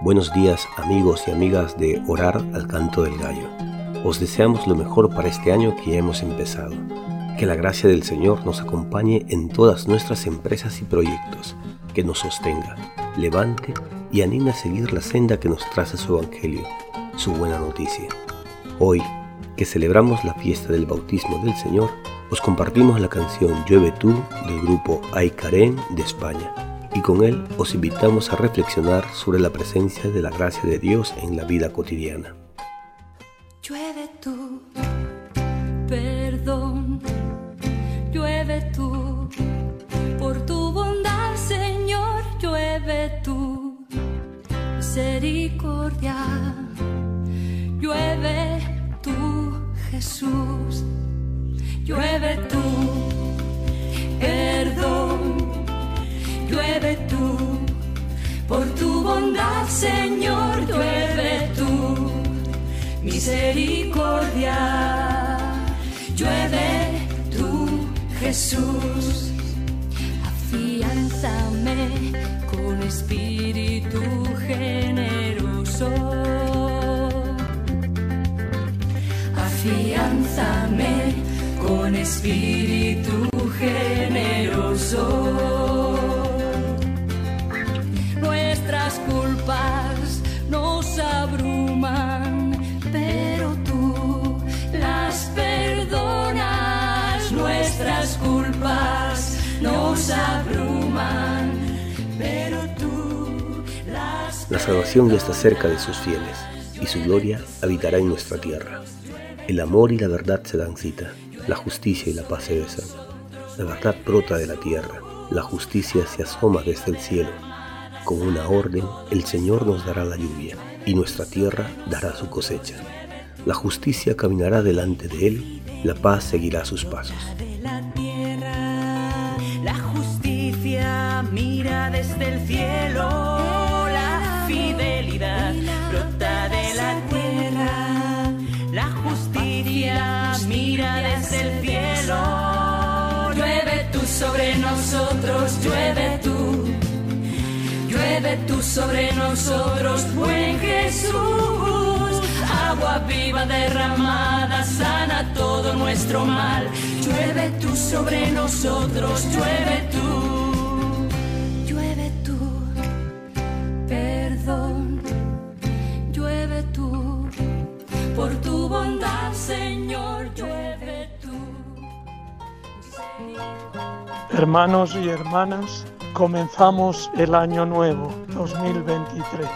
Buenos días amigos y amigas de Orar al Canto del Gallo. Os deseamos lo mejor para este año que hemos empezado. Que la gracia del Señor nos acompañe en todas nuestras empresas y proyectos, que nos sostenga, levante y anime a seguir la senda que nos traza su Evangelio, su buena noticia. Hoy, que celebramos la fiesta del bautismo del Señor, os compartimos la canción Llueve tú del grupo Aycarén de España y con él os invitamos a reflexionar sobre la presencia de la gracia de Dios en la vida cotidiana. Llueve tú, perdón, llueve tú, por tu bondad, Señor, llueve tú, misericordia, llueve tú, Jesús, misericordia, llueve tú, Jesús, afianzame con espíritu generoso. Afianzame con espíritu generoso. Abruman, pero tú las La salvación ya está cerca de sus fieles, y su gloria habitará en nuestra tierra. El amor y la verdad se dan cita, la justicia y la paz se besan. La verdad brota de la tierra, la justicia se asoma desde el cielo con una orden, el Señor nos dará la lluvia y nuestra tierra dará su cosecha. La justicia caminará delante de él, la paz seguirá sus pasos. Mira desde el cielo, la fidelidad brota de la tierra. La justicia mira desde el cielo, llueve tú sobre nosotros, llueve tú Llueve tú sobre nosotros, buen Jesús. Agua viva derramada, sana todo nuestro mal. Llueve tú sobre nosotros, llueve tú. Hermanos y hermanas, comenzamos el año nuevo 2023,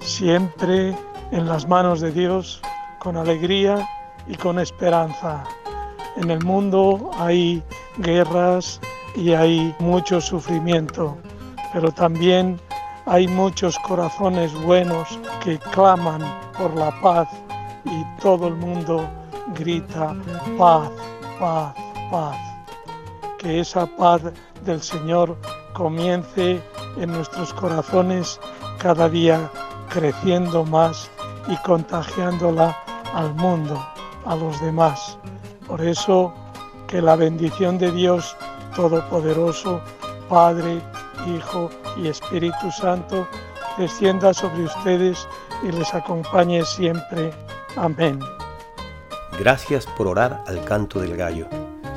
siempre en las manos de Dios, con alegría y con esperanza. En el mundo hay guerras y hay mucho sufrimiento, pero también hay muchos corazones buenos que claman por la paz y todo el mundo grita paz, paz, paz. Que esa paz del Señor comience en nuestros corazones cada día creciendo más y contagiándola al mundo, a los demás. Por eso que la bendición de Dios Todopoderoso, Padre, Hijo y Espíritu Santo, descienda sobre ustedes y les acompañe siempre. Amén. Gracias por orar al canto del gallo.